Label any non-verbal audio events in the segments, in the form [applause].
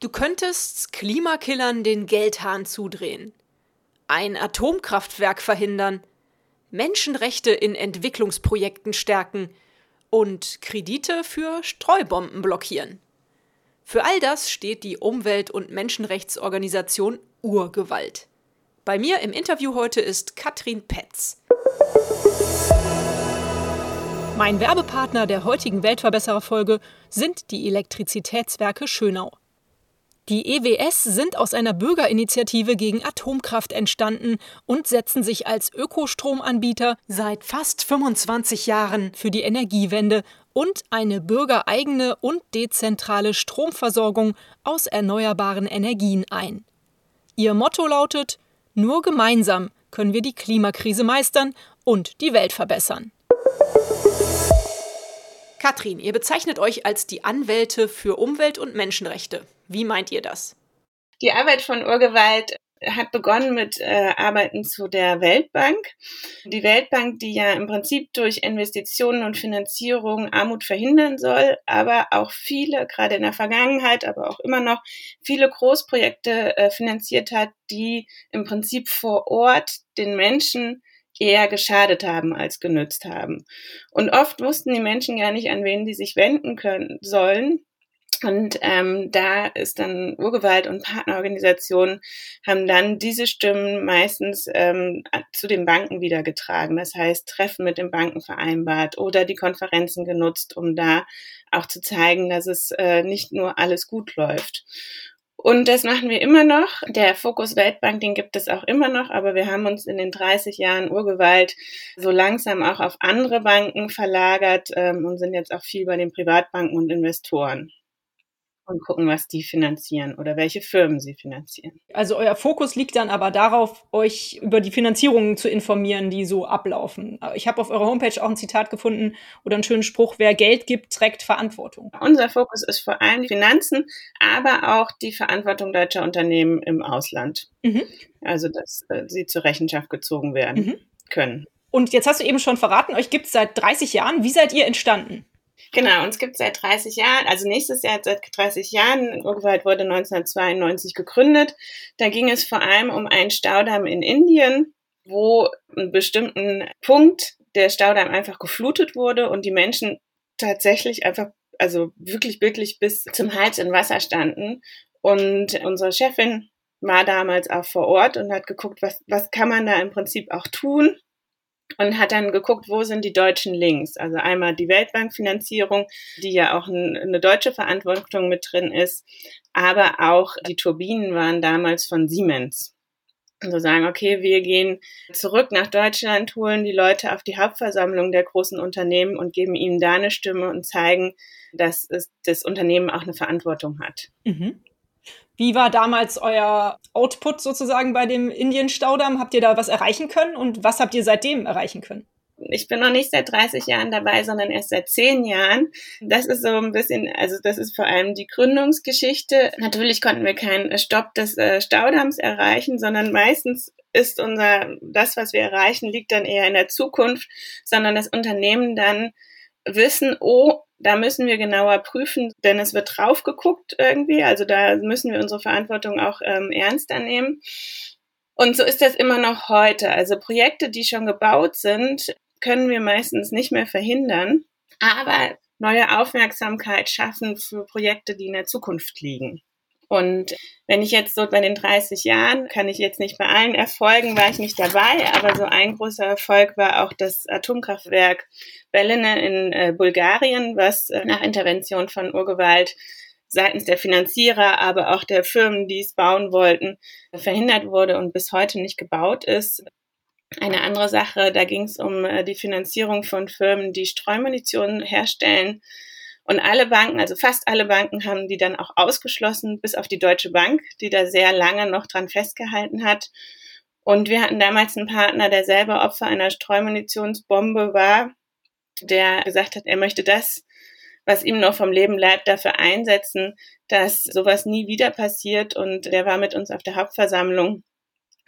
du könntest Klimakillern den Geldhahn zudrehen, ein Atomkraftwerk verhindern, Menschenrechte in Entwicklungsprojekten stärken und Kredite für Streubomben blockieren. Für all das steht die Umwelt- und Menschenrechtsorganisation Urgewalt. Bei mir im Interview heute ist Katrin Petz. Mein Werbepartner der heutigen Weltverbesserer-Folge sind die Elektrizitätswerke Schönau. Die EWS sind aus einer Bürgerinitiative gegen Atomkraft entstanden und setzen sich als Ökostromanbieter seit fast 25 Jahren für die Energiewende und eine bürgereigene und dezentrale Stromversorgung aus erneuerbaren Energien ein. Ihr Motto lautet Nur gemeinsam können wir die Klimakrise meistern und die Welt verbessern. Katrin, ihr bezeichnet euch als die Anwälte für Umwelt- und Menschenrechte. Wie meint ihr das? Die Arbeit von Urgewalt hat begonnen mit äh, Arbeiten zu der Weltbank. Die Weltbank, die ja im Prinzip durch Investitionen und Finanzierung Armut verhindern soll, aber auch viele, gerade in der Vergangenheit, aber auch immer noch viele Großprojekte äh, finanziert hat, die im Prinzip vor Ort den Menschen eher geschadet haben als genützt haben. Und oft wussten die Menschen gar nicht, an wen die sich wenden können sollen. Und ähm, da ist dann Urgewalt und Partnerorganisationen haben dann diese Stimmen meistens ähm, zu den Banken wieder getragen. Das heißt, Treffen mit den Banken vereinbart oder die Konferenzen genutzt, um da auch zu zeigen, dass es äh, nicht nur alles gut läuft. Und das machen wir immer noch. Der Fokus Weltbank, den gibt es auch immer noch, aber wir haben uns in den 30 Jahren Urgewalt so langsam auch auf andere Banken verlagert ähm, und sind jetzt auch viel bei den Privatbanken und Investoren und gucken, was die finanzieren oder welche Firmen sie finanzieren. Also euer Fokus liegt dann aber darauf, euch über die Finanzierungen zu informieren, die so ablaufen. Ich habe auf eurer Homepage auch ein Zitat gefunden oder einen schönen Spruch, wer Geld gibt, trägt Verantwortung. Unser Fokus ist vor allem die Finanzen, aber auch die Verantwortung deutscher Unternehmen im Ausland. Mhm. Also, dass äh, sie zur Rechenschaft gezogen werden mhm. können. Und jetzt hast du eben schon verraten, euch gibt es seit 30 Jahren. Wie seid ihr entstanden? Genau, uns gibt es seit 30 Jahren, also nächstes Jahr seit 30 Jahren. Urgewalt wurde 1992 gegründet. Da ging es vor allem um einen Staudamm in Indien, wo einen bestimmten Punkt der Staudamm einfach geflutet wurde und die Menschen tatsächlich einfach, also wirklich, wirklich bis zum Hals in Wasser standen. Und unsere Chefin war damals auch vor Ort und hat geguckt, was, was kann man da im Prinzip auch tun und hat dann geguckt, wo sind die deutschen Links. Also einmal die Weltbankfinanzierung, die ja auch eine deutsche Verantwortung mit drin ist, aber auch die Turbinen waren damals von Siemens. Also sagen, okay, wir gehen zurück nach Deutschland, holen die Leute auf die Hauptversammlung der großen Unternehmen und geben ihnen da eine Stimme und zeigen, dass es, das Unternehmen auch eine Verantwortung hat. Mhm. Wie war damals euer Output sozusagen bei dem Indien-Staudamm? Habt ihr da was erreichen können und was habt ihr seitdem erreichen können? ich bin noch nicht seit 30 Jahren dabei, sondern erst seit 10 Jahren. Das ist so ein bisschen, also das ist vor allem die Gründungsgeschichte. Natürlich konnten wir keinen Stopp des äh, Staudamms erreichen, sondern meistens ist unser, das, was wir erreichen, liegt dann eher in der Zukunft, sondern das Unternehmen dann wissen, oh, da müssen wir genauer prüfen, denn es wird drauf geguckt irgendwie. Also da müssen wir unsere Verantwortung auch ähm, ernster nehmen. Und so ist das immer noch heute. Also Projekte, die schon gebaut sind, können wir meistens nicht mehr verhindern, aber neue Aufmerksamkeit schaffen für Projekte, die in der Zukunft liegen. Und wenn ich jetzt so bei den 30 Jahren, kann ich jetzt nicht bei allen Erfolgen, war ich nicht dabei, aber so ein großer Erfolg war auch das Atomkraftwerk Belene in äh, Bulgarien, was äh, nach Intervention von Urgewalt seitens der Finanzierer, aber auch der Firmen, die es bauen wollten, verhindert wurde und bis heute nicht gebaut ist. Eine andere Sache, da ging es um äh, die Finanzierung von Firmen, die Streumunition herstellen Und alle Banken, also fast alle Banken, haben die dann auch ausgeschlossen, bis auf die Deutsche Bank, die da sehr lange noch dran festgehalten hat. Und wir hatten damals einen Partner, der selber Opfer einer Streumunitionsbombe war, der gesagt hat, er möchte das, was ihm noch vom Leben bleibt, dafür einsetzen, dass sowas nie wieder passiert. Und der war mit uns auf der Hauptversammlung.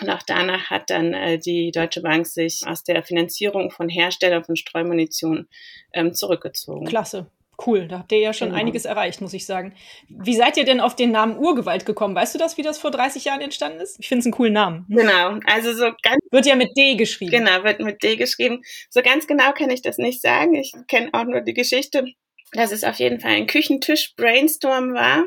Und auch danach hat dann äh, die Deutsche Bank sich aus der Finanzierung von Herstellern von Streumunition ähm, zurückgezogen. Klasse cool. Da habt ihr ja schon genau. einiges erreicht, muss ich sagen. Wie seid ihr denn auf den Namen Urgewalt gekommen? Weißt du das, wie das vor 30 Jahren entstanden ist? Ich finde es einen coolen Namen. Genau, also so ganz. Wird ja mit D geschrieben. Genau, wird mit D geschrieben. So ganz genau kann ich das nicht sagen. Ich kenne auch nur die Geschichte, dass es auf jeden Fall ein Küchentisch-Brainstorm war.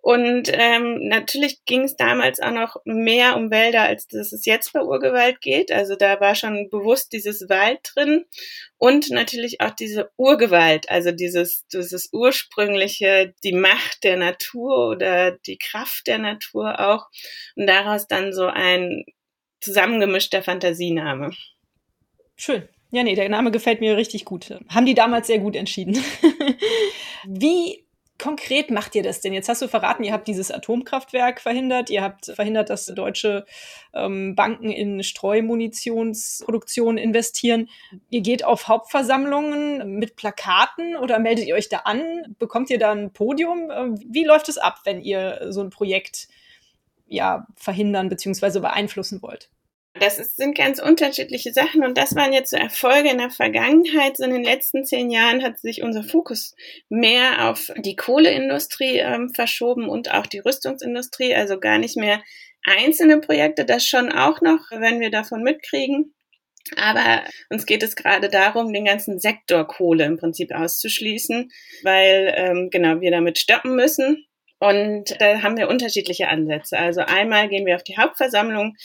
Und ähm, natürlich ging es damals auch noch mehr um Wälder, als dass es jetzt bei Urgewalt geht. Also da war schon bewusst dieses Wald drin und natürlich auch diese Urgewalt, also dieses, dieses ursprüngliche, die Macht der Natur oder die Kraft der Natur auch. Und daraus dann so ein zusammengemischter Fantasiename. Schön. Ja, nee, der Name gefällt mir richtig gut. Haben die damals sehr gut entschieden. [laughs] Wie konkret macht ihr das denn? Jetzt hast du verraten, ihr habt dieses Atomkraftwerk verhindert, ihr habt verhindert, dass deutsche ähm, Banken in Streumunitionsproduktion investieren. Ihr geht auf Hauptversammlungen mit Plakaten oder meldet ihr euch da an? Bekommt ihr da ein Podium? Ähm, wie läuft es ab, wenn ihr so ein Projekt ja verhindern bzw. beeinflussen wollt? Das ist, sind ganz unterschiedliche Sachen und das waren jetzt so Erfolge in der Vergangenheit. So in den letzten zehn Jahren hat sich unser Fokus mehr auf die Kohleindustrie ähm, verschoben und auch die Rüstungsindustrie, also gar nicht mehr einzelne Projekte, das schon auch noch, wenn wir davon mitkriegen. Aber uns geht es gerade darum, den ganzen Sektor Kohle im Prinzip auszuschließen, weil ähm, genau wir damit stoppen müssen. Und da haben wir unterschiedliche Ansätze. Also einmal gehen wir auf die Hauptversammlung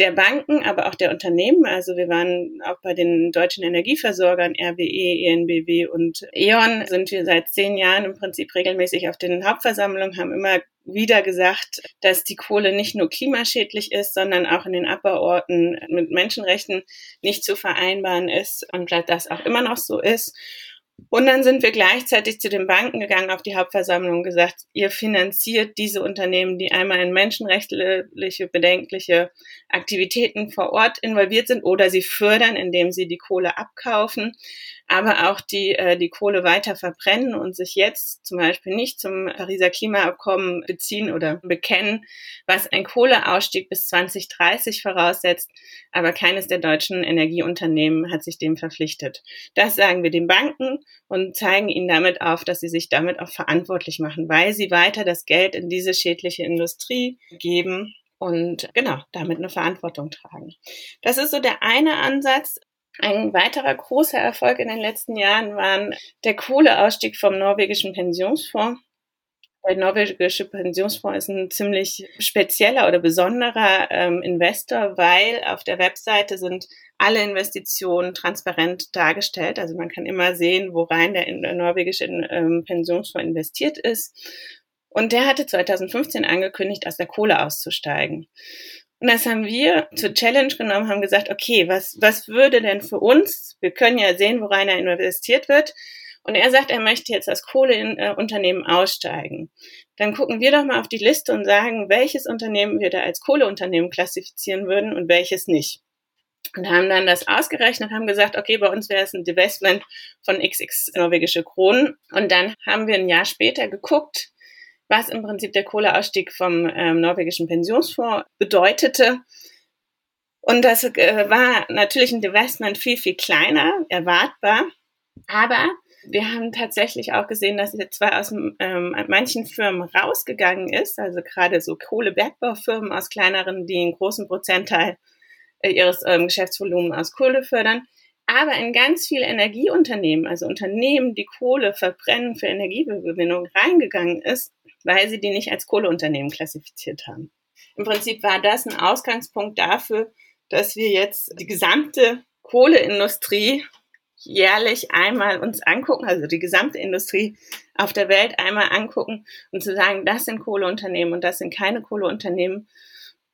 der Banken, aber auch der Unternehmen. Also wir waren auch bei den deutschen Energieversorgern RWE, ENBW und E.ON sind wir seit zehn Jahren im Prinzip regelmäßig auf den Hauptversammlungen, haben immer wieder gesagt, dass die Kohle nicht nur klimaschädlich ist, sondern auch in den Abbauorten mit Menschenrechten nicht zu vereinbaren ist und das auch immer noch so ist. Und dann sind wir gleichzeitig zu den Banken gegangen auf die Hauptversammlung und gesagt, ihr finanziert diese Unternehmen, die einmal in menschenrechtliche, bedenkliche Aktivitäten vor Ort involviert sind oder sie fördern, indem sie die Kohle abkaufen aber auch die äh, die Kohle weiter verbrennen und sich jetzt zum Beispiel nicht zum Pariser Klimaabkommen beziehen oder bekennen, was ein Kohleausstieg bis 2030 voraussetzt, aber keines der deutschen Energieunternehmen hat sich dem verpflichtet. Das sagen wir den Banken und zeigen ihnen damit auf, dass sie sich damit auch verantwortlich machen, weil sie weiter das Geld in diese schädliche Industrie geben und genau damit eine Verantwortung tragen. Das ist so der eine Ansatz. Ein weiterer großer Erfolg in den letzten Jahren war der Kohleausstieg vom norwegischen Pensionsfonds. Der norwegische Pensionsfonds ist ein ziemlich spezieller oder besonderer ähm, Investor, weil auf der Webseite sind alle Investitionen transparent dargestellt. Also man kann immer sehen, worein der, der norwegische ähm, Pensionsfonds investiert ist. Und der hatte 2015 angekündigt, aus der Kohle auszusteigen. Und das haben wir zur Challenge genommen, haben gesagt, okay, was, was würde denn für uns, wir können ja sehen, worein er investiert wird. Und er sagt, er möchte jetzt als Kohleunternehmen aussteigen. Dann gucken wir doch mal auf die Liste und sagen, welches Unternehmen wir da als Kohleunternehmen klassifizieren würden und welches nicht. Und haben dann das ausgerechnet, haben gesagt, okay, bei uns wäre es ein Divestment von XX norwegische Kronen. Und dann haben wir ein Jahr später geguckt, was im Prinzip der Kohleausstieg vom ähm, norwegischen Pensionsfonds bedeutete. Und das äh, war natürlich ein Divestment viel, viel kleiner, erwartbar. Aber wir haben tatsächlich auch gesehen, dass jetzt zwar aus ähm, manchen Firmen rausgegangen ist, also gerade so Kohlebergbaufirmen aus kleineren, die einen großen Prozentteil äh, ihres ähm, Geschäftsvolumens aus Kohle fördern, aber in ganz viele Energieunternehmen, also Unternehmen, die Kohle verbrennen für Energiegewinnung reingegangen ist, weil sie die nicht als Kohleunternehmen klassifiziert haben. Im Prinzip war das ein Ausgangspunkt dafür, dass wir jetzt die gesamte Kohleindustrie jährlich einmal uns angucken, also die gesamte Industrie auf der Welt einmal angucken und zu sagen, das sind Kohleunternehmen und das sind keine Kohleunternehmen.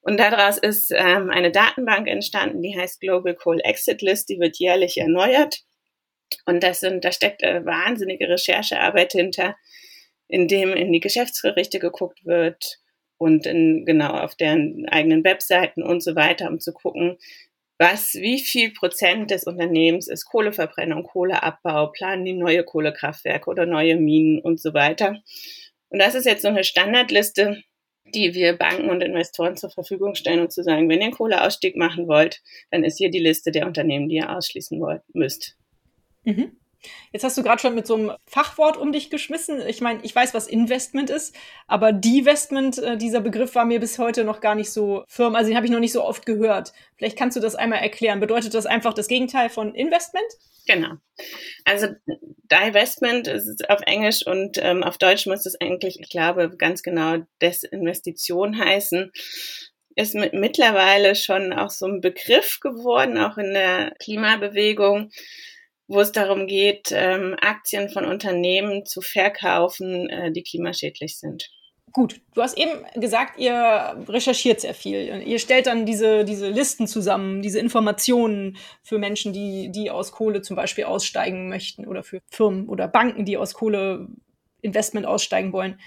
Und daraus ist ähm, eine Datenbank entstanden, die heißt Global Coal Exit List, die wird jährlich erneuert. Und das sind, da steckt äh, wahnsinnige Recherchearbeit hinter, in dem in die Geschäftsberichte geguckt wird und in, genau auf deren eigenen Webseiten und so weiter, um zu gucken, was, wie viel Prozent des Unternehmens ist Kohleverbrennung, Kohleabbau, planen die neue Kohlekraftwerke oder neue Minen und so weiter. Und das ist jetzt so eine Standardliste, die wir Banken und Investoren zur Verfügung stellen, um zu sagen, wenn ihr einen Kohleausstieg machen wollt, dann ist hier die Liste der Unternehmen, die ihr ausschließen wollt, müsst. Mhm. Jetzt hast du gerade schon mit so einem Fachwort um dich geschmissen. Ich meine, ich weiß, was Investment ist, aber Divestment, äh, dieser Begriff war mir bis heute noch gar nicht so firm. Also den habe ich noch nicht so oft gehört. Vielleicht kannst du das einmal erklären. Bedeutet das einfach das Gegenteil von Investment? Genau. Also Divestment ist auf Englisch und ähm, auf Deutsch muss es eigentlich, ich glaube, ganz genau Desinvestition heißen ist mit, mittlerweile schon auch so ein Begriff geworden, auch in der Klimabewegung wo es darum geht, ähm, Aktien von Unternehmen zu verkaufen, äh, die klimaschädlich sind. Gut, du hast eben gesagt, ihr recherchiert sehr viel. Ihr stellt dann diese, diese Listen zusammen, diese Informationen für Menschen, die, die aus Kohle zum Beispiel aussteigen möchten oder für Firmen oder Banken, die aus Kohle Investment aussteigen wollen.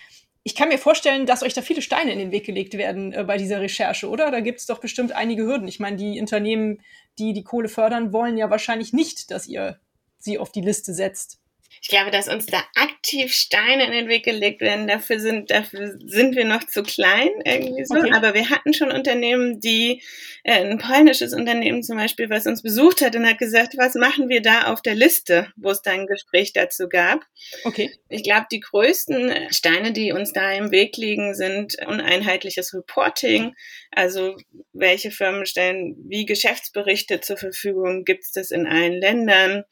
Ich kann mir vorstellen, dass euch da viele Steine in den Weg gelegt werden äh, bei dieser Recherche, oder? Da gibt es doch bestimmt einige Hürden. Ich meine, die Unternehmen, die die Kohle fördern, wollen ja wahrscheinlich nicht, dass ihr sie auf die Liste setzt. Ich glaube, dass uns da aktiv Steine in den Weg gelegt werden, dafür sind, dafür sind wir noch zu klein irgendwie so. Okay. Aber wir hatten schon Unternehmen, die, äh, ein polnisches Unternehmen zum Beispiel, was uns besucht hat und hat gesagt, was machen wir da auf der Liste, wo es da ein Gespräch dazu gab. Okay. Ich glaube, die größten Steine, die uns da im Weg liegen, sind uneinheitliches Reporting. Also welche Firmen stellen wie Geschäftsberichte zur Verfügung? Gibt es das in allen Ländern?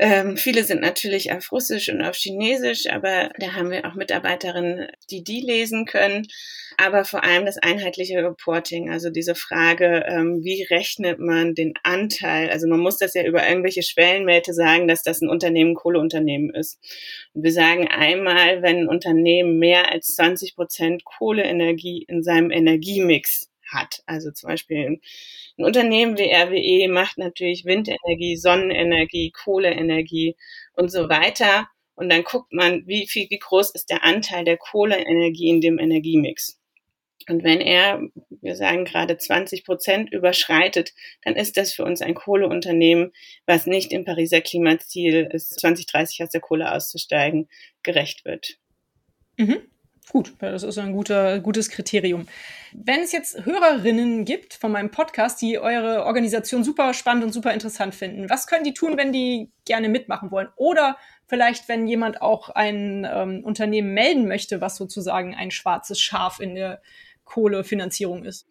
Ähm, viele sind natürlich auf Russisch und auf Chinesisch, aber da haben wir auch Mitarbeiterinnen, die die lesen können. Aber vor allem das einheitliche Reporting, also diese Frage, ähm, wie rechnet man den Anteil? Also man muss das ja über irgendwelche Schwellenwerte sagen, dass das ein Unternehmen Kohleunternehmen ist. Und wir sagen einmal, wenn ein Unternehmen mehr als 20 Prozent Kohleenergie in seinem Energiemix hat. Also zum Beispiel ein Unternehmen wie RWE macht natürlich Windenergie, Sonnenenergie, Kohleenergie und so weiter. Und dann guckt man, wie viel, wie groß ist der Anteil der Kohleenergie in dem Energiemix. Und wenn er, wir sagen gerade 20 Prozent überschreitet, dann ist das für uns ein Kohleunternehmen, was nicht im Pariser Klimaziel ist, 2030 aus der Kohle auszusteigen, gerecht wird. Mhm. Gut, das ist ein guter, gutes Kriterium. Wenn es jetzt Hörerinnen gibt von meinem Podcast, die eure Organisation super spannend und super interessant finden, was können die tun, wenn die gerne mitmachen wollen? Oder vielleicht, wenn jemand auch ein ähm, Unternehmen melden möchte, was sozusagen ein schwarzes Schaf in der Kohlefinanzierung ist?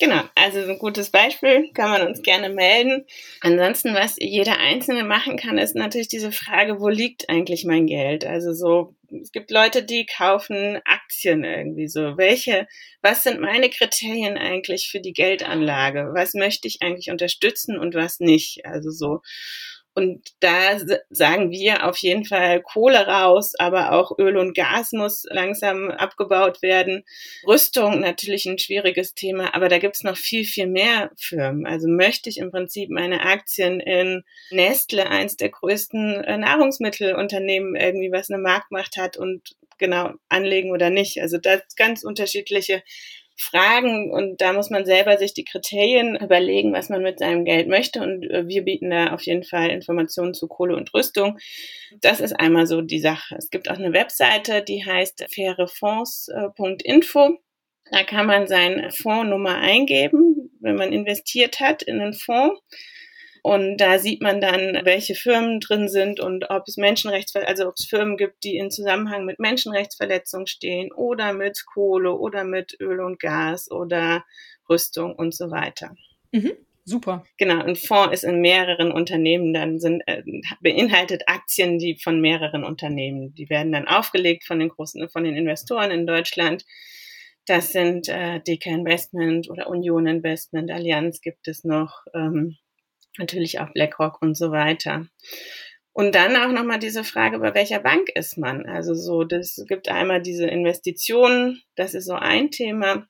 Genau, also ein gutes Beispiel, kann man uns gerne melden. Ansonsten, was jeder Einzelne machen kann, ist natürlich diese Frage, wo liegt eigentlich mein Geld? Also so, es gibt Leute, die kaufen Aktien irgendwie so. Welche, was sind meine Kriterien eigentlich für die Geldanlage? Was möchte ich eigentlich unterstützen und was nicht? Also so. Und da sagen wir auf jeden Fall Kohle raus, aber auch Öl und Gas muss langsam abgebaut werden. Rüstung natürlich ein schwieriges Thema, aber da gibt's noch viel, viel mehr Firmen. Also möchte ich im Prinzip meine Aktien in Nestle, eins der größten äh, Nahrungsmittelunternehmen, irgendwie was eine Marktmacht hat und genau anlegen oder nicht. Also das ganz unterschiedliche Fragen und da muss man selber sich die Kriterien überlegen, was man mit seinem Geld möchte und äh, wir bieten da auf jeden Fall Informationen zu Kohle und Rüstung. Das ist einmal so die Sache. Es gibt auch eine Webseite, die heißt fairefonds.info. Da kann man seine Fondsnummer eingeben, wenn man investiert hat in einen Fonds. Und da sieht man dann, welche Firmen drin sind und ob es Menschenrechtsver also ob es Firmen gibt, die in Zusammenhang mit Menschenrechtsverletzungen stehen oder mit Kohle oder mit Öl und Gas oder Rüstung und so weiter. Mhm. Super. Genau, ein Fonds ist in mehreren Unternehmen, dann sind äh, beinhaltet Aktien, die von mehreren Unternehmen, die werden dann aufgelegt von den großen, von den Investoren in Deutschland. Das sind äh, DK Investment oder Union Investment, Allianz gibt es noch. Ähm, natürlich auch BlackRock und so weiter. Und dann auch nochmal diese Frage, bei welcher Bank ist man? Also so, das gibt einmal diese Investitionen, das ist so ein Thema,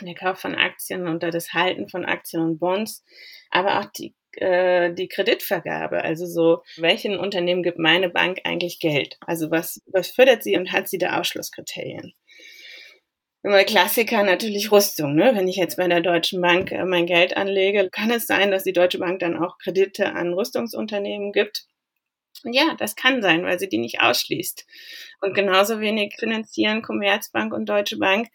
der Kauf von Aktien und das Halten von Aktien und Bonds, aber auch die äh, die Kreditvergabe. Also so, welchen Unternehmen gibt meine Bank eigentlich Geld? Also was, was fördert sie und hat sie da Ausschlusskriterien? Immer Klassiker natürlich Rüstung. Ne? Wenn ich jetzt bei der Deutschen Bank äh, mein Geld anlege, kann es sein, dass die Deutsche Bank dann auch Kredite an Rüstungsunternehmen gibt. Ja, das kann sein, weil sie die nicht ausschließt. Und genauso wenig finanzieren Commerzbank und Deutsche Bank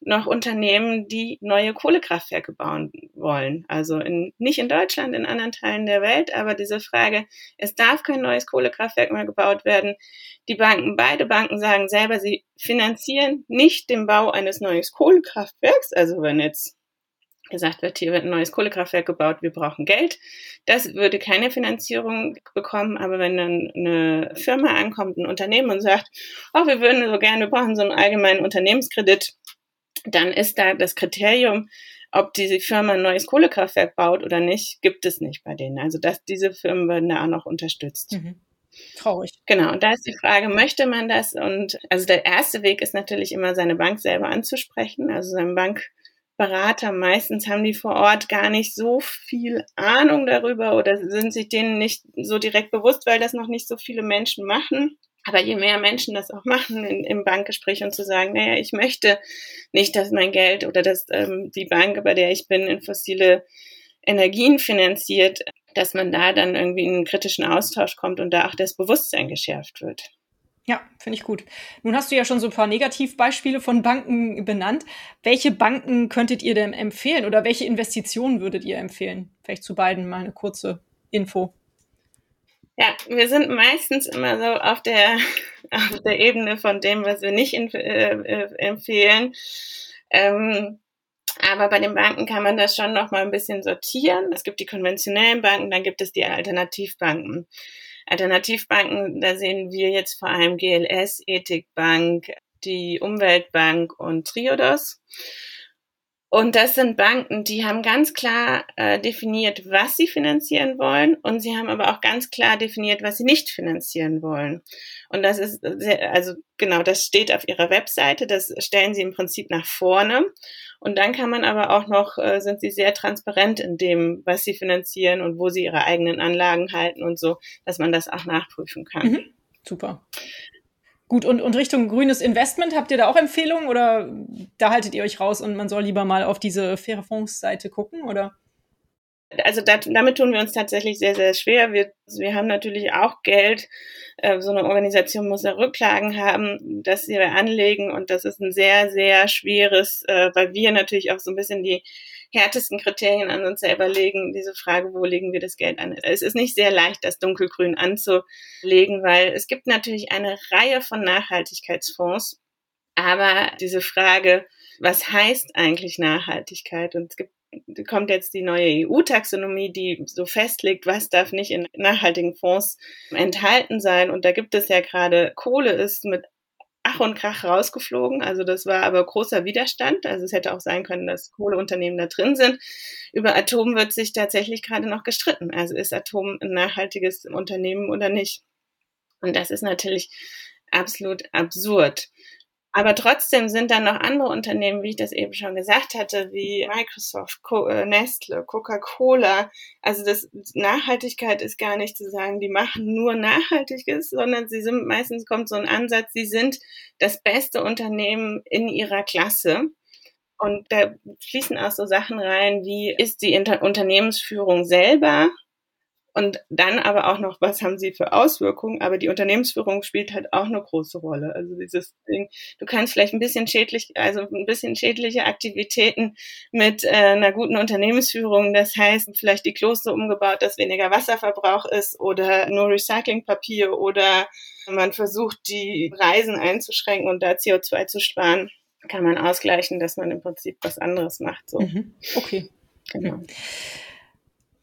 noch Unternehmen, die neue Kohlekraftwerke bauen wollen. Also in, nicht in Deutschland, in anderen Teilen der Welt, aber diese Frage, es darf kein neues Kohlekraftwerk mehr gebaut werden. Die Banken, beide Banken sagen selber, sie finanzieren nicht den Bau eines neuen Kohlekraftwerks. Also wenn jetzt gesagt wird, hier wird ein neues Kohlekraftwerk gebaut, wir brauchen Geld. Das würde keine Finanzierung bekommen, aber wenn dann eine Firma ankommt, ein Unternehmen und sagt, oh, wir würden so gerne, wir brauchen so einen allgemeinen Unternehmenskredit, dann ist da das Kriterium, ob diese Firma ein neues Kohlekraftwerk baut oder nicht, gibt es nicht bei denen. Also dass diese Firmen werden da auch noch unterstützt. Mhm. Traurig. Genau, und da ist die Frage, möchte man das? Und also der erste Weg ist natürlich immer, seine Bank selber anzusprechen, also seinen Bankberater. Meistens haben die vor Ort gar nicht so viel Ahnung darüber oder sind sich denen nicht so direkt bewusst, weil das noch nicht so viele Menschen machen. Aber je mehr Menschen das auch machen in, im Bankgespräch und zu sagen, naja, ich möchte nicht, dass mein Geld oder dass ähm, die Bank, bei der ich bin, in fossile Energien finanziert, dass man da dann irgendwie in einen kritischen Austausch kommt und da auch das Bewusstsein geschärft wird. Ja, finde ich gut. Nun hast du ja schon so ein paar Negativbeispiele von Banken benannt. Welche Banken könntet ihr denn empfehlen oder welche Investitionen würdet ihr empfehlen? Vielleicht zu beiden mal eine kurze Info. Ja, wir sind meistens immer so auf der, [laughs] auf der Ebene von dem, was wir nicht äh, äh, empfehlen. Ähm, aber bei den Banken kann man das schon noch mal ein bisschen sortieren. Es gibt die konventionellen Banken, dann gibt es die Alternativbanken. Alternativbanken, da sehen wir jetzt vor allem GLS, Ethikbank, die Umweltbank und Triodos. Und das sind Banken, die haben ganz klar äh, definiert, was sie finanzieren wollen und sie haben aber auch ganz klar definiert, was sie nicht finanzieren wollen. Und das ist sehr, also genau, das steht auf ihrer Webseite, das stellen sie im Prinzip nach vorne. Und dann kann man aber auch noch, äh, sind sie sehr transparent in dem, was sie finanzieren und wo sie ihre eigenen Anlagen halten und so, dass man das auch nachprüfen kann. Mhm. Super. Gut, und, und Richtung grünes Investment, habt ihr da auch Empfehlungen oder da haltet ihr euch raus und man soll lieber mal auf diese faire Fonds-Seite gucken, oder? Also dat, damit tun wir uns tatsächlich sehr, sehr schwer. Wir, wir haben natürlich auch Geld. Äh, so eine Organisation muss ja Rücklagen haben, dass sie anlegen und das ist ein sehr, sehr schweres, äh, weil wir natürlich auch so ein bisschen die härtesten Kriterien an uns selber legen, diese Frage, wo legen wir das Geld an? Es ist nicht sehr leicht, das dunkelgrün anzulegen, weil es gibt natürlich eine Reihe von Nachhaltigkeitsfonds, aber diese Frage, was heißt eigentlich Nachhaltigkeit? Und es gibt kommt jetzt die neue EU-Taxonomie, die so festlegt, was darf nicht in nachhaltigen Fonds enthalten sein. Und da gibt es ja gerade, Kohle ist mit Ach und Krach rausgeflogen. Also das war aber großer Widerstand. Also es hätte auch sein können, dass Kohleunternehmen da drin sind. Über Atom wird sich tatsächlich gerade noch gestritten. Also ist Atom ein nachhaltiges Unternehmen oder nicht? Und das ist natürlich absolut absurd. Aber trotzdem sind dann noch andere Unternehmen, wie ich das eben schon gesagt hatte, wie Microsoft, Co äh, Nestle, Coca-Cola. Also das Nachhaltigkeit ist gar nicht zu sagen, die machen nur Nachhaltiges, sondern sie sind meistens kommt so ein Ansatz, sie sind das beste Unternehmen in ihrer Klasse. Und da fließen auch so Sachen rein, wie ist die Inter Unternehmensführung selber und dann aber auch noch, was haben sie für Auswirkungen? Aber die Unternehmensführung spielt halt auch eine große Rolle. Also dieses Ding, du kannst vielleicht ein bisschen schädlich, also ein bisschen schädliche Aktivitäten mit äh, einer guten Unternehmensführung, das heißt vielleicht die Kloster umgebaut, dass weniger Wasserverbrauch ist oder nur Recyclingpapier oder man versucht, die Reisen einzuschränken und da CO2 zu sparen, kann man ausgleichen, dass man im Prinzip was anderes macht. So. Mhm. Okay. Genau.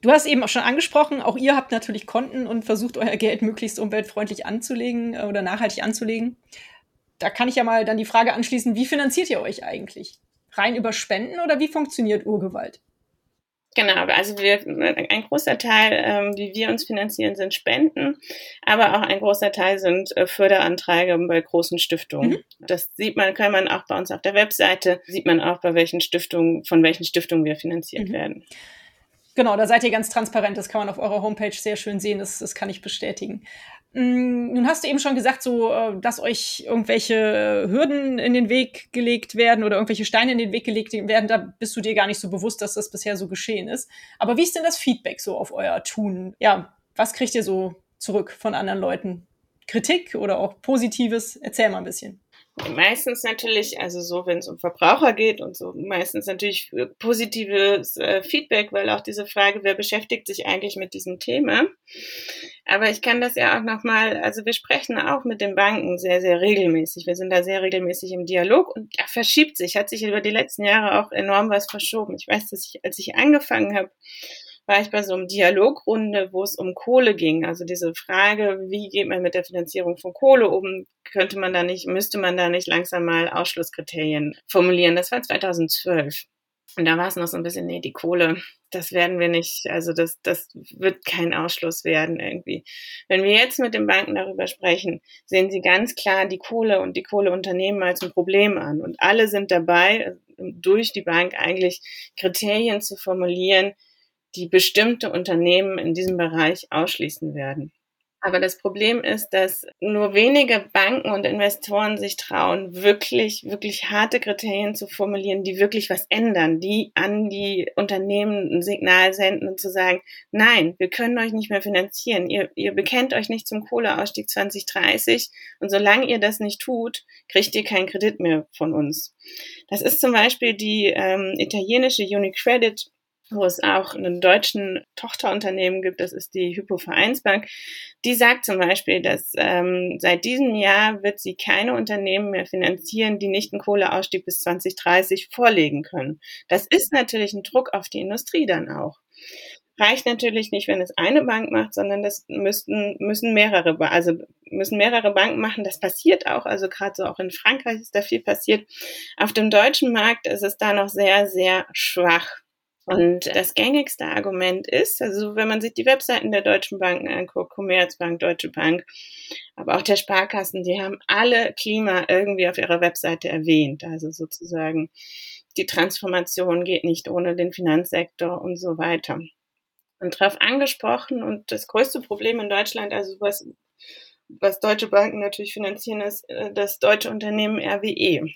Du hast eben auch schon angesprochen, auch ihr habt natürlich Konten und versucht euer Geld möglichst umweltfreundlich anzulegen äh, oder nachhaltig anzulegen. Da kann ich ja mal dann die Frage anschließen, wie finanziert ihr euch eigentlich? Rein über Spenden oder wie funktioniert Urgewalt? Genau, also wir, ein großer Teil, ähm, wie wir uns finanzieren, sind Spenden, aber auch ein großer Teil sind äh, Förderanträge bei großen Stiftungen. Mhm. Das sieht man, kann man auch bei uns auf der Webseite, sieht man auch bei welchen Stiftungen, von welchen Stiftungen wir finanziert mhm. werden. Genau, da seid ihr ganz transparent. Das kann man auf eurer Homepage sehr schön sehen. Das, das kann ich bestätigen. Mm, nun hast du eben schon gesagt, so, äh, dass euch irgendwelche Hürden in den Weg gelegt werden oder irgendwelche Steine in den Weg gelegt werden. Da bist du dir gar nicht so bewusst, dass das bisher so geschehen ist. Aber wie ist denn das Feedback so auf euer Tun? Ja, was kriegt ihr so zurück von anderen Leuten? Kritik oder auch Positives? Erzähl mal ein bisschen. Meistens natürlich, also so, wenn es um Verbraucher geht und so, meistens natürlich positives äh, Feedback, weil auch diese Frage, wer beschäftigt sich eigentlich mit diesem Thema? Aber ich kann das ja auch nochmal, also wir sprechen auch mit den Banken sehr, sehr regelmäßig. Wir sind da sehr regelmäßig im Dialog und da verschiebt sich, hat sich über die letzten Jahre auch enorm was verschoben. Ich weiß, dass ich, als ich angefangen habe, war ich bei so einem Dialogrunde, wo es um Kohle ging. Also diese Frage, wie geht man mit der Finanzierung von Kohle um? Könnte man da nicht, müsste man da nicht langsam mal Ausschlusskriterien formulieren? Das war 2012. Und da war es noch so ein bisschen, nee, die Kohle, das werden wir nicht, also das, das wird kein Ausschluss werden irgendwie. Wenn wir jetzt mit den Banken darüber sprechen, sehen sie ganz klar die Kohle und die Kohleunternehmen als ein Problem an. Und alle sind dabei, durch die Bank eigentlich Kriterien zu formulieren, die bestimmte Unternehmen in diesem Bereich ausschließen werden. Aber das Problem ist, dass nur wenige Banken und Investoren sich trauen, wirklich, wirklich harte Kriterien zu formulieren, die wirklich was ändern, die an die Unternehmen ein Signal senden und zu sagen, nein, wir können euch nicht mehr finanzieren. Ihr, ihr bekennt euch nicht zum Kohleausstieg 2030 und solange ihr das nicht tut, kriegt ihr keinen Kredit mehr von uns. Das ist zum Beispiel die ähm, italienische Unicredit wo es auch einen deutschen Tochterunternehmen gibt, das ist die Hypo Vereinsbank, die sagt zum Beispiel, dass ähm, seit diesem Jahr wird sie keine Unternehmen mehr finanzieren, die nicht einen Kohleausstieg bis 2030 vorlegen können. Das ist natürlich ein Druck auf die Industrie dann auch. Reicht natürlich nicht, wenn es eine Bank macht, sondern das müssten, müssen mehrere, also müssen mehrere Banken machen. Das passiert auch, also gerade so auch in Frankreich ist da viel passiert. Auf dem deutschen Markt ist es da noch sehr, sehr schwach. Und das gängigste Argument ist, also wenn man sich die Webseiten der deutschen Banken anguckt, Commerzbank, Deutsche Bank, aber auch der Sparkassen, die haben alle Klima irgendwie auf ihrer Webseite erwähnt. Also sozusagen, die Transformation geht nicht ohne den Finanzsektor und so weiter. Und darauf angesprochen und das größte Problem in Deutschland, also was, was deutsche Banken natürlich finanzieren, ist äh, das deutsche Unternehmen RWE.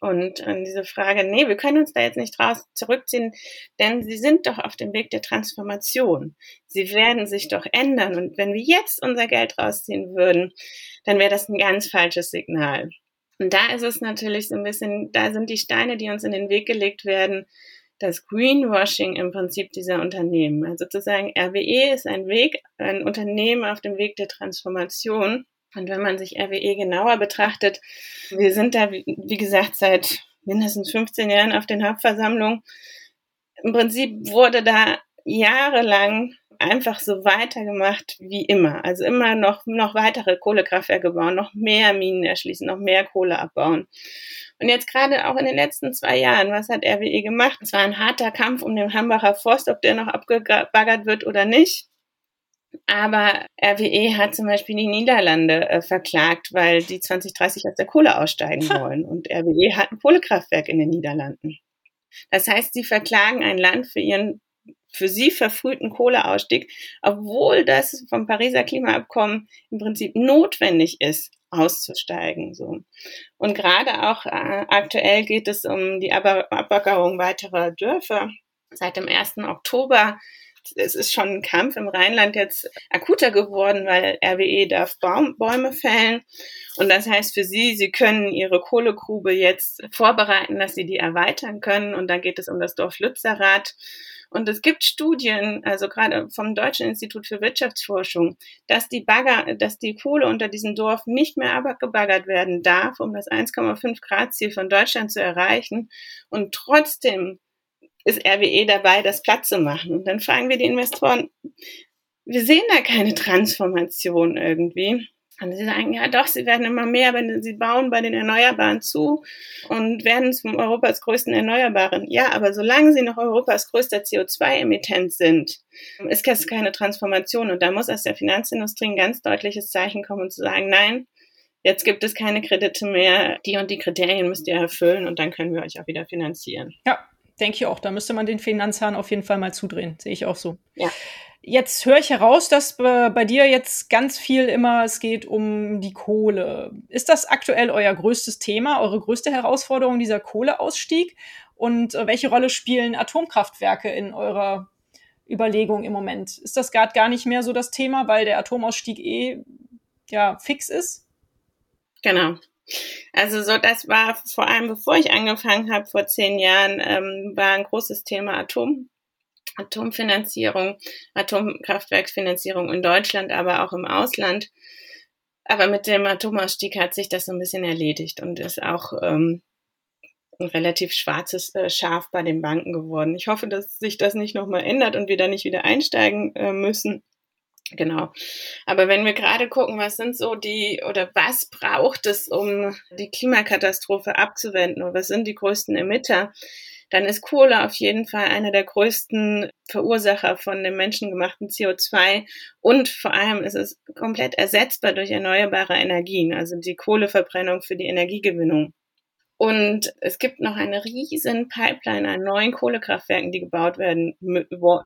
Und an diese Frage, nee, wir können uns da jetzt nicht raus zurückziehen, denn sie sind doch auf dem Weg der Transformation. Sie werden sich doch ändern. Und wenn wir jetzt unser Geld rausziehen würden, dann wäre das ein ganz falsches Signal. Und da ist es natürlich so ein bisschen, da sind die Steine, die uns in den Weg gelegt werden, das Greenwashing im Prinzip dieser Unternehmen. Also sozusagen RWE ist ein Weg, ein Unternehmen auf dem Weg der Transformation. Und wenn man sich RWE genauer betrachtet, wir sind da, wie gesagt, seit mindestens 15 Jahren auf den Hauptversammlungen. Im Prinzip wurde da jahrelang einfach so weitergemacht wie immer. Also immer noch, noch weitere Kohlekraftwerke bauen, noch mehr Minen erschließen, noch mehr Kohle abbauen. Und jetzt gerade auch in den letzten zwei Jahren, was hat RWE gemacht? Es war ein harter Kampf um den Hambacher Forst, ob der noch abgebaggert wird oder nicht. Aber RWE hat zum Beispiel die Niederlande äh, verklagt, weil die 2030 aus der Kohle aussteigen wollen. Und RWE hat ein Kohlekraftwerk in den Niederlanden. Das heißt, sie verklagen ein Land für ihren für sie verfrühten Kohleausstieg, obwohl das vom Pariser Klimaabkommen im Prinzip notwendig ist, auszusteigen. So. Und gerade auch äh, aktuell geht es um die Abbaggerung weiterer Dörfer. Seit dem 1. Oktober es ist schon ein Kampf im Rheinland jetzt akuter geworden, weil RWE darf Baum, Bäume fällen. Und das heißt für sie, sie können ihre Kohlegrube jetzt vorbereiten, dass sie die erweitern können. Und dann geht es um das Dorf Lützerath. Und es gibt Studien, also gerade vom Deutschen Institut für Wirtschaftsforschung, dass die Bagger, dass die Kohle unter diesem Dorf nicht mehr abgebaggert werden darf, um das 1,5 Grad Ziel von Deutschland zu erreichen. Und trotzdem ist RWE dabei, das platt zu machen. Und dann fragen wir die Investoren, wir sehen da keine Transformation irgendwie. Und sie sagen, ja doch, sie werden immer mehr, wenn sie bauen bei den Erneuerbaren zu und werden zum Europas größten Erneuerbaren. Ja, aber solange sie noch Europas größter CO2-Emittent sind, ist das keine Transformation. Und da muss aus der Finanzindustrie ein ganz deutliches Zeichen kommen und zu sagen, nein, jetzt gibt es keine Kredite mehr, die und die Kriterien müsst ihr erfüllen und dann können wir euch auch wieder finanzieren. Ja, denke ich auch. Da müsste man den Finanzhahn auf jeden Fall mal zudrehen. Sehe ich auch so. Ja. Jetzt höre ich heraus, dass bei dir jetzt ganz viel immer es geht um die Kohle. Ist das aktuell euer größtes Thema, eure größte Herausforderung, dieser Kohleausstieg? Und äh, welche Rolle spielen Atomkraftwerke in eurer Überlegung im Moment? Ist das gerade gar nicht mehr so das Thema, weil der Atomausstieg eh ja fix ist? Genau. Also so, das war vor allem, bevor ich angefangen habe, vor zehn Jahren, ähm, war ein großes Thema Atom. Atomfinanzierung, Atomkraftwerksfinanzierung in Deutschland, aber auch im Ausland. Aber mit dem Atomausstieg hat sich das so ein bisschen erledigt und ist auch ähm, ein relativ schwarzes äh, Schaf bei den Banken geworden. Ich hoffe, dass sich das nicht nochmal ändert und wir da nicht wieder einsteigen äh, müssen. Genau. Aber wenn wir gerade gucken, was sind so die oder was braucht es, um die Klimakatastrophe abzuwenden und was sind die größten Emitter, dann ist Kohle auf jeden Fall einer der größten Verursacher von dem menschengemachten CO2 und vor allem ist es komplett ersetzbar durch erneuerbare Energien, also die Kohleverbrennung für die Energiegewinnung. Und es gibt noch eine riesen Pipeline an neuen Kohlekraftwerken, die gebaut werden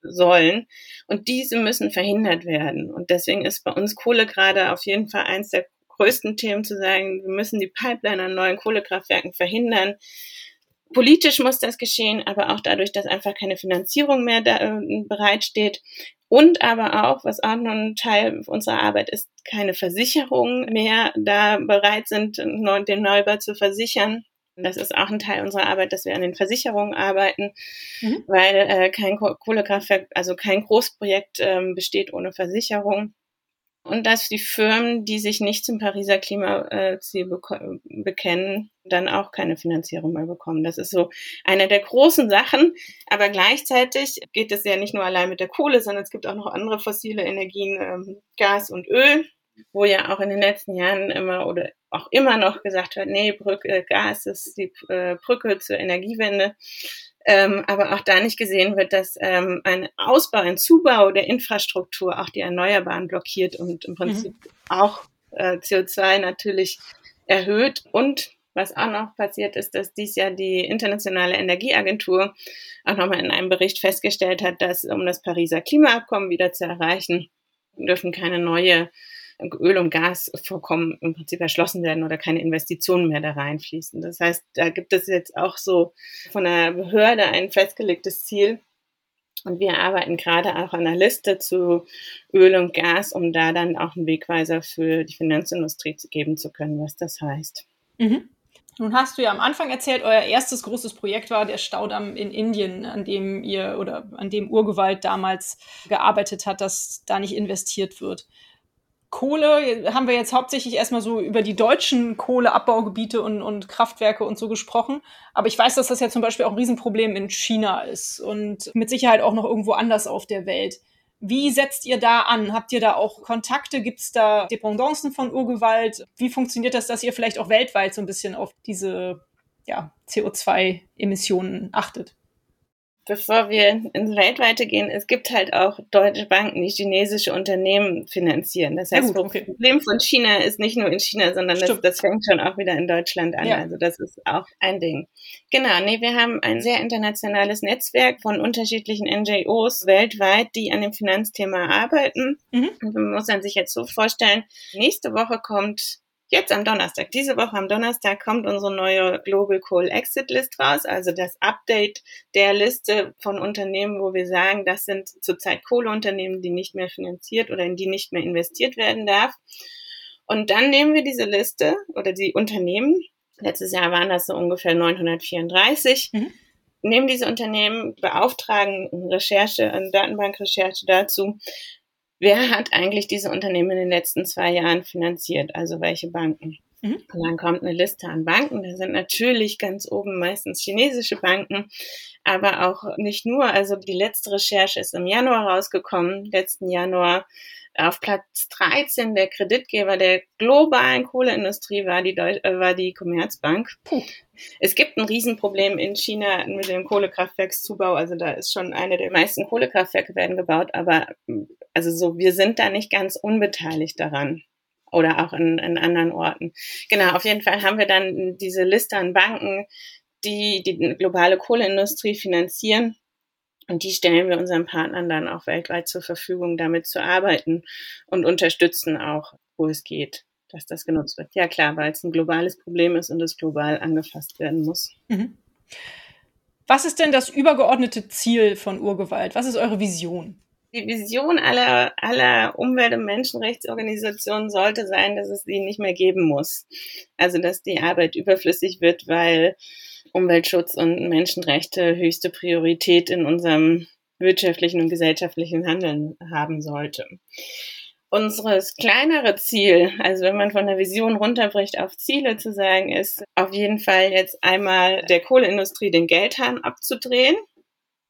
sollen. Und diese müssen verhindert werden. Und deswegen ist bei uns Kohle gerade auf jeden Fall eins der größten Themen zu sagen, wir müssen die Pipeline an neuen Kohlekraftwerken verhindern. Politisch muss das geschehen, aber auch dadurch, dass einfach keine Finanzierung mehr da, äh, bereitsteht. Und aber auch, was auch noch ein Teil unserer Arbeit ist, keine Versicherungen mehr da bereit sind, den Neubau zu versichern. Das ist auch ein Teil unserer Arbeit, dass wir an den Versicherungen arbeiten, mhm. weil äh, kein Kohlekraftwerk, also kein Großprojekt ähm, besteht ohne Versicherung. Und dass die Firmen, die sich nicht zum Pariser Klimaziel be bekennen, dann auch keine Finanzierung mehr bekommen. Das ist so eine der großen Sachen. Aber gleichzeitig geht es ja nicht nur allein mit der Kohle, sondern es gibt auch noch andere fossile Energien, ähm, Gas und Öl, wo ja auch in den letzten Jahren immer oder auch immer noch gesagt wird, nee, Brücke, Gas ist die äh, Brücke zur Energiewende. Ähm, aber auch da nicht gesehen wird, dass ähm, ein Ausbau, ein Zubau der Infrastruktur auch die Erneuerbaren blockiert und im Prinzip mhm. auch äh, CO2 natürlich erhöht. Und was auch noch passiert ist, dass dies Jahr die Internationale Energieagentur auch nochmal in einem Bericht festgestellt hat, dass um das Pariser Klimaabkommen wieder zu erreichen, dürfen keine neue Öl- und Gasvorkommen im Prinzip erschlossen werden oder keine Investitionen mehr da reinfließen. Das heißt, da gibt es jetzt auch so von der Behörde ein festgelegtes Ziel. Und wir arbeiten gerade auch an einer Liste zu Öl und Gas, um da dann auch einen Wegweiser für die Finanzindustrie geben zu können, was das heißt. Mhm. Nun hast du ja am Anfang erzählt, euer erstes großes Projekt war der Staudamm in Indien, an dem ihr oder an dem Urgewalt damals gearbeitet hat, dass da nicht investiert wird. Kohle haben wir jetzt hauptsächlich erstmal so über die deutschen Kohleabbaugebiete und, und Kraftwerke und so gesprochen. Aber ich weiß, dass das ja zum Beispiel auch ein Riesenproblem in China ist und mit Sicherheit auch noch irgendwo anders auf der Welt. Wie setzt ihr da an? Habt ihr da auch Kontakte? Gibt es da Dependancen von Urgewalt? Wie funktioniert das, dass ihr vielleicht auch weltweit so ein bisschen auf diese ja, CO2-Emissionen achtet? Bevor wir ins Weltweite gehen, es gibt halt auch deutsche Banken, die chinesische Unternehmen finanzieren. Das heißt, ja, gut, okay. das Problem von China ist nicht nur in China, sondern das, das, fängt schon auch wieder in Deutschland an. Ja. Also das ist auch ein Ding. Genau, nee, wir haben ein sehr internationales Netzwerk von unterschiedlichen NGOs weltweit, die an dem Finanzthema arbeiten. Mhm. Man muss sich jetzt so vorstellen, nächste Woche kommt Jetzt am Donnerstag, diese Woche am Donnerstag kommt unsere neue Global Coal Exit List raus, also das Update der Liste von Unternehmen, wo wir sagen, das sind zurzeit Kohleunternehmen, die nicht mehr finanziert oder in die nicht mehr investiert werden darf. Und dann nehmen wir diese Liste oder die Unternehmen, letztes Jahr waren das so ungefähr 934, mhm. nehmen diese Unternehmen, beauftragen Recherche, eine Datenbankrecherche dazu, wer hat eigentlich diese Unternehmen in den letzten zwei Jahren finanziert, also welche Banken. Mhm. Und dann kommt eine Liste an Banken. Da sind natürlich ganz oben meistens chinesische Banken, aber auch nicht nur. Also die letzte Recherche ist im Januar rausgekommen, letzten Januar. Auf Platz 13 der Kreditgeber der globalen Kohleindustrie war die, Deu äh, war die Commerzbank. Puh. Es gibt ein Riesenproblem in China mit dem Kohlekraftwerkszubau. Also da ist schon eine der meisten Kohlekraftwerke werden gebaut, aber also so, wir sind da nicht ganz unbeteiligt daran oder auch in, in anderen Orten. Genau, auf jeden Fall haben wir dann diese Liste an Banken, die die globale Kohleindustrie finanzieren. Und die stellen wir unseren Partnern dann auch weltweit zur Verfügung, damit zu arbeiten und unterstützen auch, wo es geht, dass das genutzt wird. Ja klar, weil es ein globales Problem ist und es global angefasst werden muss. Mhm. Was ist denn das übergeordnete Ziel von Urgewalt? Was ist eure Vision? Die Vision aller, aller Umwelt- und Menschenrechtsorganisationen sollte sein, dass es sie nicht mehr geben muss. Also, dass die Arbeit überflüssig wird, weil Umweltschutz und Menschenrechte höchste Priorität in unserem wirtschaftlichen und gesellschaftlichen Handeln haben sollte. Unseres kleinere Ziel, also wenn man von der Vision runterbricht auf Ziele zu sagen, ist auf jeden Fall jetzt einmal der Kohleindustrie den Geldhahn abzudrehen.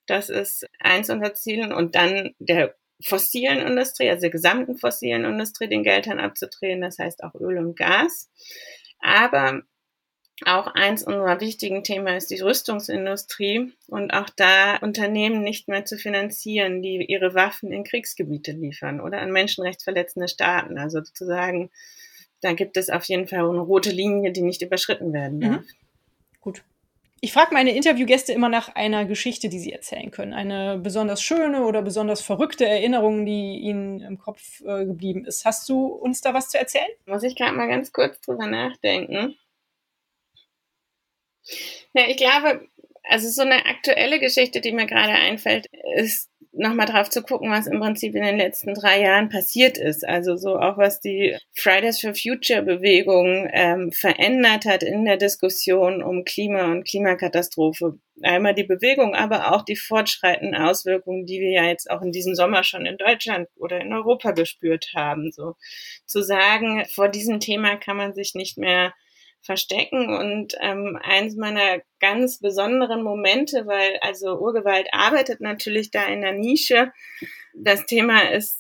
Das ist eins unserer Ziele und dann der fossilen Industrie, also der gesamten fossilen Industrie den Geldhahn abzudrehen, das heißt auch Öl und Gas. Aber auch eins unserer wichtigen Themen ist die Rüstungsindustrie und auch da Unternehmen nicht mehr zu finanzieren, die ihre Waffen in Kriegsgebiete liefern oder an menschenrechtsverletzende Staaten. Also sozusagen, da gibt es auf jeden Fall eine rote Linie, die nicht überschritten werden mhm. darf. Mhm. Gut. Ich frage meine Interviewgäste immer nach einer Geschichte, die sie erzählen können. Eine besonders schöne oder besonders verrückte Erinnerung, die ihnen im Kopf äh, geblieben ist. Hast du uns da was zu erzählen? Muss ich gerade mal ganz kurz drüber nachdenken. Ja, ich glaube, also so eine aktuelle Geschichte, die mir gerade einfällt, ist nochmal drauf zu gucken, was im Prinzip in den letzten drei Jahren passiert ist. Also so auch was die Fridays for Future Bewegung ähm, verändert hat in der Diskussion um Klima und Klimakatastrophe. Einmal die Bewegung, aber auch die fortschreitenden Auswirkungen, die wir ja jetzt auch in diesem Sommer schon in Deutschland oder in Europa gespürt haben. So zu sagen, vor diesem Thema kann man sich nicht mehr verstecken. Und ähm, eins meiner ganz besonderen Momente, weil also Urgewalt arbeitet natürlich da in der Nische. Das Thema ist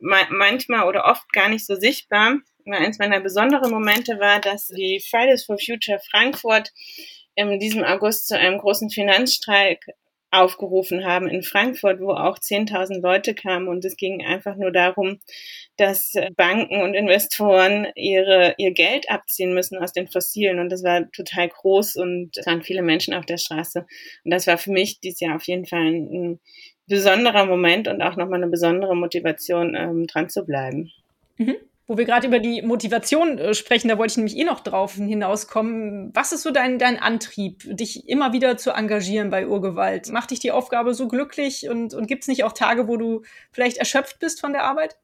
ma manchmal oder oft gar nicht so sichtbar. Eins meiner besonderen Momente war, dass die Fridays for Future Frankfurt in diesem August zu einem großen Finanzstreik aufgerufen haben in Frankfurt, wo auch 10.000 Leute kamen. Und es ging einfach nur darum, dass Banken und Investoren ihre, ihr Geld abziehen müssen aus den Fossilen. Und das war total groß und es waren viele Menschen auf der Straße. Und das war für mich dieses Jahr auf jeden Fall ein, ein besonderer Moment und auch nochmal eine besondere Motivation, ähm, dran zu bleiben. Mhm. Wo wir gerade über die Motivation äh, sprechen, da wollte ich nämlich eh noch drauf hinauskommen. Was ist so dein, dein Antrieb, dich immer wieder zu engagieren bei Urgewalt? Macht dich die Aufgabe so glücklich und, und gibt es nicht auch Tage, wo du vielleicht erschöpft bist von der Arbeit?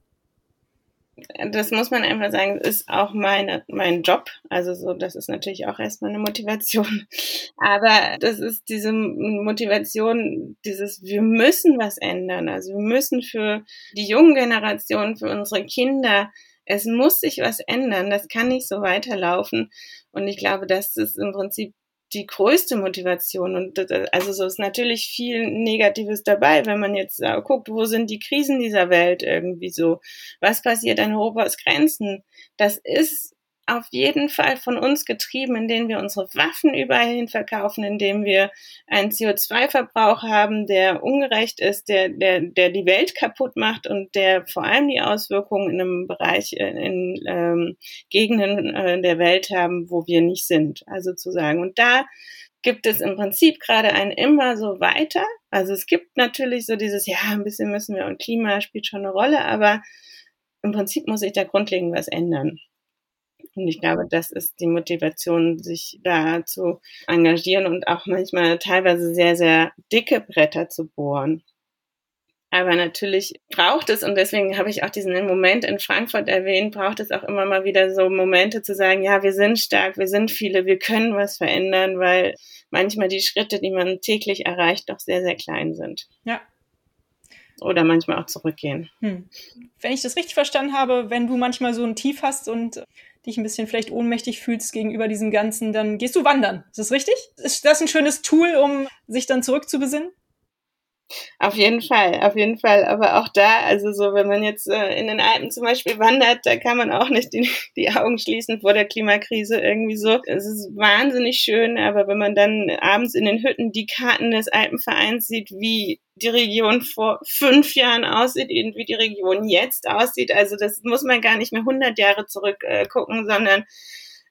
das muss man einfach sagen, ist auch meine, mein Job. Also so, das ist natürlich auch erstmal eine Motivation. [laughs] Aber das ist diese Motivation, dieses, wir müssen was ändern. Also wir müssen für die jungen Generationen, für unsere Kinder es muss sich was ändern. Das kann nicht so weiterlaufen. Und ich glaube, das ist im Prinzip die größte Motivation. Und also so ist natürlich viel Negatives dabei, wenn man jetzt guckt, wo sind die Krisen dieser Welt irgendwie so? Was passiert an Europas Grenzen? Das ist auf jeden Fall von uns getrieben, indem wir unsere Waffen überall hin verkaufen, indem wir einen CO2-Verbrauch haben, der ungerecht ist, der, der, der die Welt kaputt macht und der vor allem die Auswirkungen in einem Bereich, in, in ähm, Gegenden äh, der Welt haben, wo wir nicht sind. Also zu sagen. Und da gibt es im Prinzip gerade ein immer so weiter. Also es gibt natürlich so dieses, ja, ein bisschen müssen wir und Klima spielt schon eine Rolle, aber im Prinzip muss sich da grundlegend was ändern. Und ich glaube, das ist die Motivation, sich da zu engagieren und auch manchmal teilweise sehr, sehr dicke Bretter zu bohren. Aber natürlich braucht es, und deswegen habe ich auch diesen Moment in Frankfurt erwähnt, braucht es auch immer mal wieder so Momente zu sagen, ja, wir sind stark, wir sind viele, wir können was verändern, weil manchmal die Schritte, die man täglich erreicht, doch sehr, sehr klein sind. Ja. Oder manchmal auch zurückgehen. Hm. Wenn ich das richtig verstanden habe, wenn du manchmal so ein Tief hast und dich ein bisschen vielleicht ohnmächtig fühlst gegenüber diesem Ganzen, dann gehst du wandern. Ist das richtig? Ist das ein schönes Tool, um sich dann zurückzubesinnen? Auf jeden Fall, auf jeden Fall. Aber auch da, also so, wenn man jetzt äh, in den Alpen zum Beispiel wandert, da kann man auch nicht die, [laughs] die Augen schließen vor der Klimakrise irgendwie so. Es ist wahnsinnig schön, aber wenn man dann abends in den Hütten die Karten des Alpenvereins sieht, wie die Region vor fünf Jahren aussieht, wie die Region jetzt aussieht, also das muss man gar nicht mehr 100 Jahre zurück äh, sondern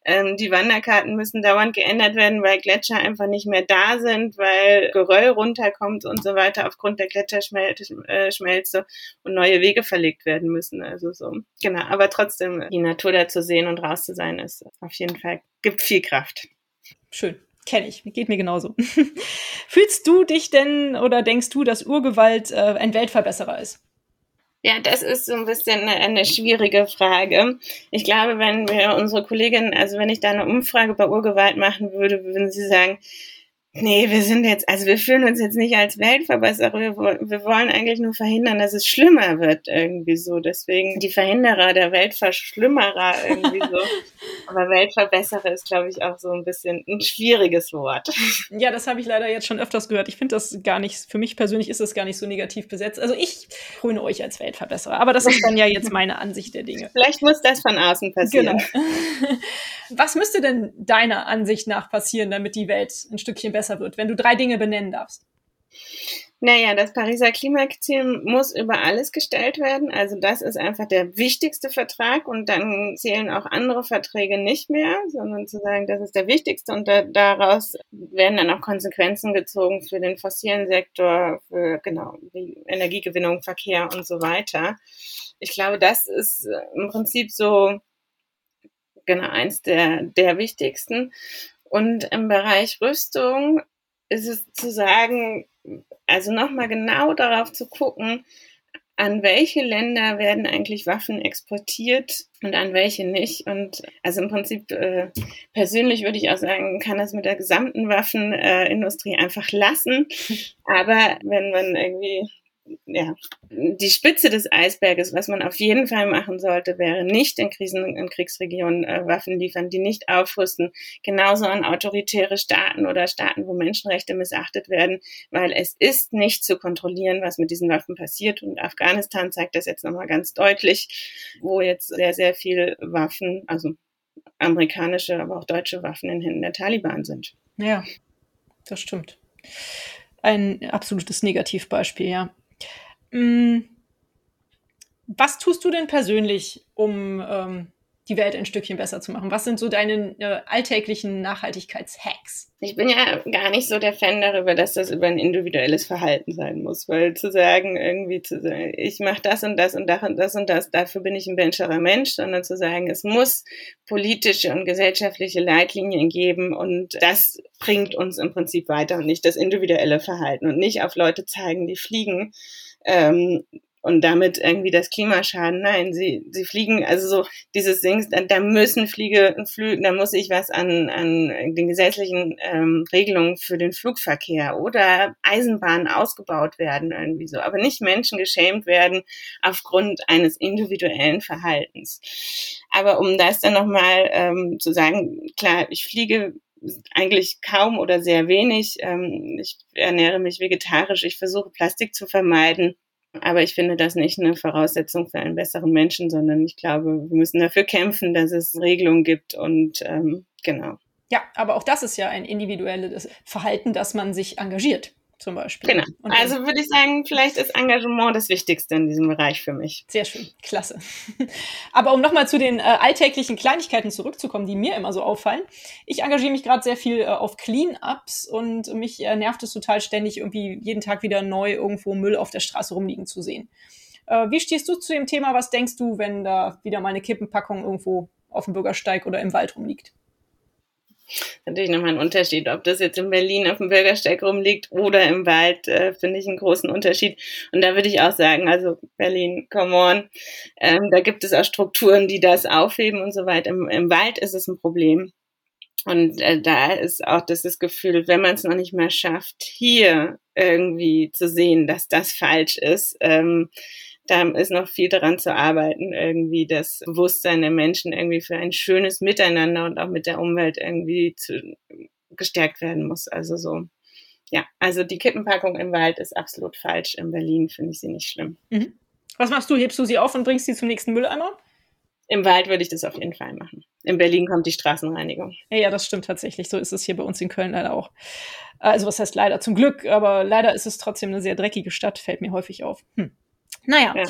Ähm, die Wanderkarten müssen dauernd geändert werden, weil Gletscher einfach nicht mehr da sind, weil Geröll runterkommt und so weiter aufgrund der Gletscherschmelze und neue Wege verlegt werden müssen. Also so, genau. Aber trotzdem die Natur da zu sehen und raus zu sein, ist auf jeden Fall, gibt viel Kraft. Schön. Kenne ich, geht mir genauso. [laughs] Fühlst du dich denn oder denkst du, dass Urgewalt äh, ein Weltverbesserer ist? Ja, das ist so ein bisschen eine, eine, schwierige Frage. Ich glaube, wenn wir unsere Kollegin, also wenn ich da eine Umfrage bei Urgewalt machen würde, würden sie sagen, Nee, wir sind jetzt, also wir fühlen uns jetzt nicht als Weltverbesserer. Wir, wir, wollen eigentlich nur verhindern, dass es schlimmer wird irgendwie so. Deswegen die Verhinderer der Weltverschlimmerer irgendwie so. [laughs] Aber Weltverbesserer ist, glaube ich, auch so ein bisschen ein schwieriges Wort. [laughs] Ja, das habe ich leider jetzt schon öfters gehört. Ich finde das gar nicht, für mich persönlich ist das gar nicht so negativ besetzt. Also ich kröne euch als Weltverbesserer. Aber das ist dann ja jetzt meine Ansicht der Dinge. [laughs] Vielleicht muss das von außen passieren. Genau. Was müsste denn deiner Ansicht nach passieren, damit die Welt ein Stückchen besser besser wird, wenn du drei Dinge benennen darfst? Naja, das Pariser Klimaziel muss über alles gestellt werden. Also das ist einfach der wichtigste Vertrag und dann zählen auch andere Verträge nicht mehr, sondern zu sagen, das ist der wichtigste und da, daraus werden dann auch Konsequenzen gezogen für den fossilen Sektor, für genau die Energiegewinnung, Verkehr und so weiter. Ich glaube, das ist im Prinzip so genau eins der, der wichtigsten. Und im Bereich Rüstung ist es zu sagen, also nochmal genau darauf zu gucken, an welche Länder werden eigentlich Waffen exportiert und an welche nicht. Und also im Prinzip äh, persönlich würde ich auch sagen, kann das mit der gesamten Waffenindustrie äh, einfach lassen. [laughs] Aber wenn man irgendwie ja, die Spitze des Eisberges, was man auf jeden Fall machen sollte, wäre nicht in Krisen- und Kriegsregionen äh, Waffen liefern, die nicht aufrüsten, genauso an autoritäre Staaten oder Staaten, wo Menschenrechte missachtet werden, weil es ist nicht zu kontrollieren, was mit diesen Waffen passiert. Und Afghanistan zeigt das jetzt nochmal ganz deutlich, wo jetzt sehr, sehr viel Waffen, also amerikanische, aber auch deutsche Waffen in Händen der Taliban sind. Ja, das stimmt. Ein absolutes Negativbeispiel, ja. Mm. Was tust du denn persönlich, um ähm, die Welt ein Stückchen besser zu machen? Was sind so deine äh, alltäglichen Nachhaltigkeitshacks? Ich bin ja gar nicht so der Fan darüber, dass das über ein individuelles Verhalten sein muss, weil zu sagen, irgendwie zu sagen, ich mache das und das und das und das und das, dafür bin ich ein benscherer Mensch, sondern zu sagen, es muss politische und gesellschaftliche Leitlinien geben und das bringt uns im Prinzip weiter und nicht das individuelle Verhalten und nicht auf Leute zeigen, die fliegen ähm, und damit irgendwie das Klima schaden. Nein, sie, sie fliegen, also so dieses Ding, da, da müssen Fliege, Flüge, da muss ich was an, an den gesetzlichen ähm, Regelungen für den Flugverkehr oder Eisenbahnen ausgebaut werden irgendwie so, aber nicht Menschen geschämt werden aufgrund eines individuellen Verhaltens. Aber um das dann nochmal ähm, zu sagen, klar, ich fliege eigentlich kaum oder sehr wenig. Ähm, ich ernähre mich vegetarisch, ich versuche Plastik zu vermeiden. Aber ich finde das nicht eine Voraussetzung für einen besseren Menschen, sondern ich glaube, wir müssen dafür kämpfen, dass es Regelungen gibt und ähm, genau. Ja, aber auch das ist ja ein individuelles Verhalten, dass man sich engagiert zum Beispiel. Genau. Und also würde ich sagen, vielleicht ist Engagement das Wichtigste in diesem Bereich für mich. Sehr schön, klasse. [laughs] Aber um nochmal zu den äh, alltäglichen Kleinigkeiten zurückzukommen, die mir immer so auffallen. Ich engagiere mich gerade sehr viel äh, auf Clean-Ups und mich äh, nervt es total ständig, irgendwie jeden Tag wieder neu irgendwo Müll auf der Straße rumliegen zu sehen. Äh, wie stehst du zu dem Thema? Was denkst du, wenn da wieder mal eine Kippenpackung irgendwo auf dem Bürgersteig oder im Wald rumliegt? Natürlich nochmal ein Unterschied. Ob das jetzt in Berlin auf dem Bürgersteig rumliegt oder im Wald, äh, finde ich einen großen Unterschied. Und da würde ich auch sagen, also Berlin, come on, ähm, da gibt es auch Strukturen, die das aufheben und so weiter. Im, im Wald ist es ein Problem. Und äh, da ist auch das, das Gefühl, wenn man es noch nicht mehr schafft, hier irgendwie zu sehen, dass das falsch ist, ähm, da ist noch viel daran zu arbeiten, irgendwie das Bewusstsein der Menschen irgendwie für ein schönes Miteinander und auch mit der Umwelt irgendwie zu, gestärkt werden muss. Also so, ja, also die Kippenpackung im Wald ist absolut falsch. In Berlin finde ich sie nicht schlimm. Mhm. Was machst du? Hebst du sie auf und bringst sie zum nächsten Mülleimer? Im Wald würde ich das auf jeden Fall machen. In Berlin kommt die Straßenreinigung. Ja, ja, das stimmt tatsächlich. So ist es hier bei uns in Köln leider auch. Also was heißt leider? Zum Glück, aber leider ist es trotzdem eine sehr dreckige Stadt, fällt mir häufig auf. Hm. Naja, ja.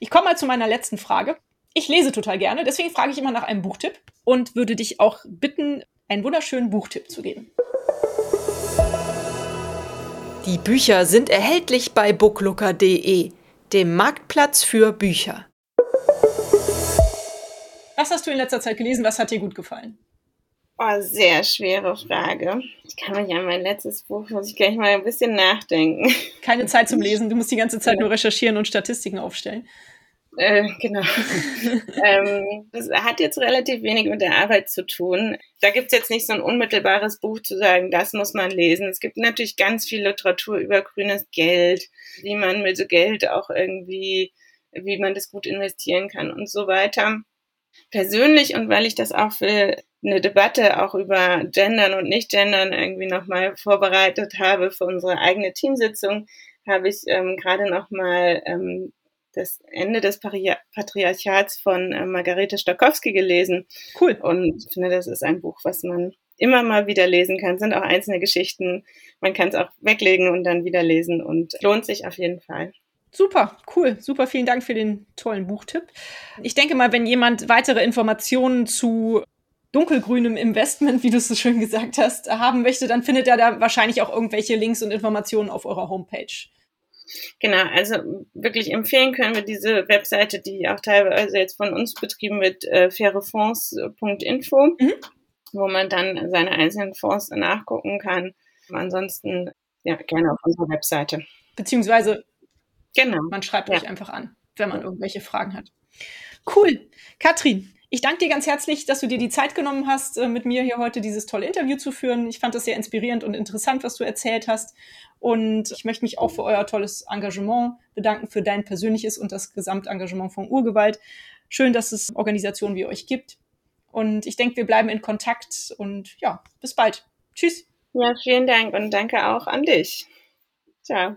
ich komme mal zu meiner letzten Frage. Ich lese total gerne, deswegen frage ich immer nach einem Buchtipp und würde dich auch bitten, einen wunderschönen Buchtipp zu geben. Die Bücher sind erhältlich bei booklooker.de, dem Marktplatz für Bücher. Was hast du in letzter Zeit gelesen? Was hat dir gut gefallen? Oh, sehr schwere Frage. Ich kann mich an mein letztes Buch, muss ich gleich mal ein bisschen nachdenken. Keine Zeit zum [laughs] Lesen, du musst die ganze Zeit nur recherchieren und Statistiken aufstellen. Äh, genau. [laughs] ähm, das hat jetzt relativ wenig mit der Arbeit zu tun. Da gibt's jetzt nicht so ein unmittelbares Buch zu sagen, das muss man lesen. Es gibt natürlich ganz viel Literatur über grünes Geld, wie man mit Geld auch irgendwie, wie man das gut investieren kann und so weiter. Persönlich und weil ich das auch für eine Debatte auch über Gendern und Nicht-Gendern irgendwie nochmal vorbereitet habe für unsere eigene Teamsitzung, habe ich ähm, gerade nochmal ähm, das Ende des Patriarchats von äh, Margarete Stokowski gelesen. Cool. Und ich finde, das ist ein Buch, was man immer mal wieder lesen kann. Es sind auch einzelne Geschichten. Man kann es auch weglegen und dann wieder lesen und lohnt sich auf jeden Fall. Super, cool. Super, vielen Dank für den tollen Buchtipp. Ich denke mal, wenn jemand weitere Informationen zu dunkelgrünem Investment, wie du es so schön gesagt hast, haben möchte, dann findet er da wahrscheinlich auch irgendwelche Links und Informationen auf eurer Homepage. Genau, also wirklich empfehlen können wir diese Webseite, die auch teilweise jetzt von uns betrieben wird, äh, fairefonds.info, mhm. wo man dann seine einzelnen Fonds nachgucken kann. Ansonsten ja gerne auf unserer Webseite. Beziehungsweise genau. man schreibt ja. euch einfach an, wenn man irgendwelche Fragen hat. Cool. Katrin, ich danke dir ganz herzlich, dass du dir die Zeit genommen hast, äh, mit mir hier heute dieses tolle Interview zu führen. Ich fand das sehr inspirierend und interessant, was du erzählt hast. Und ich möchte mich auch für euer tolles Engagement bedanken, für dein persönliches und das Gesamtengagement von Urgewalt. Schön, dass es Organisationen wie euch gibt. Und ich denke, wir bleiben in Kontakt und ja, bis bald. Tschüss. Ja, vielen Dank und danke auch an dich. Ciao.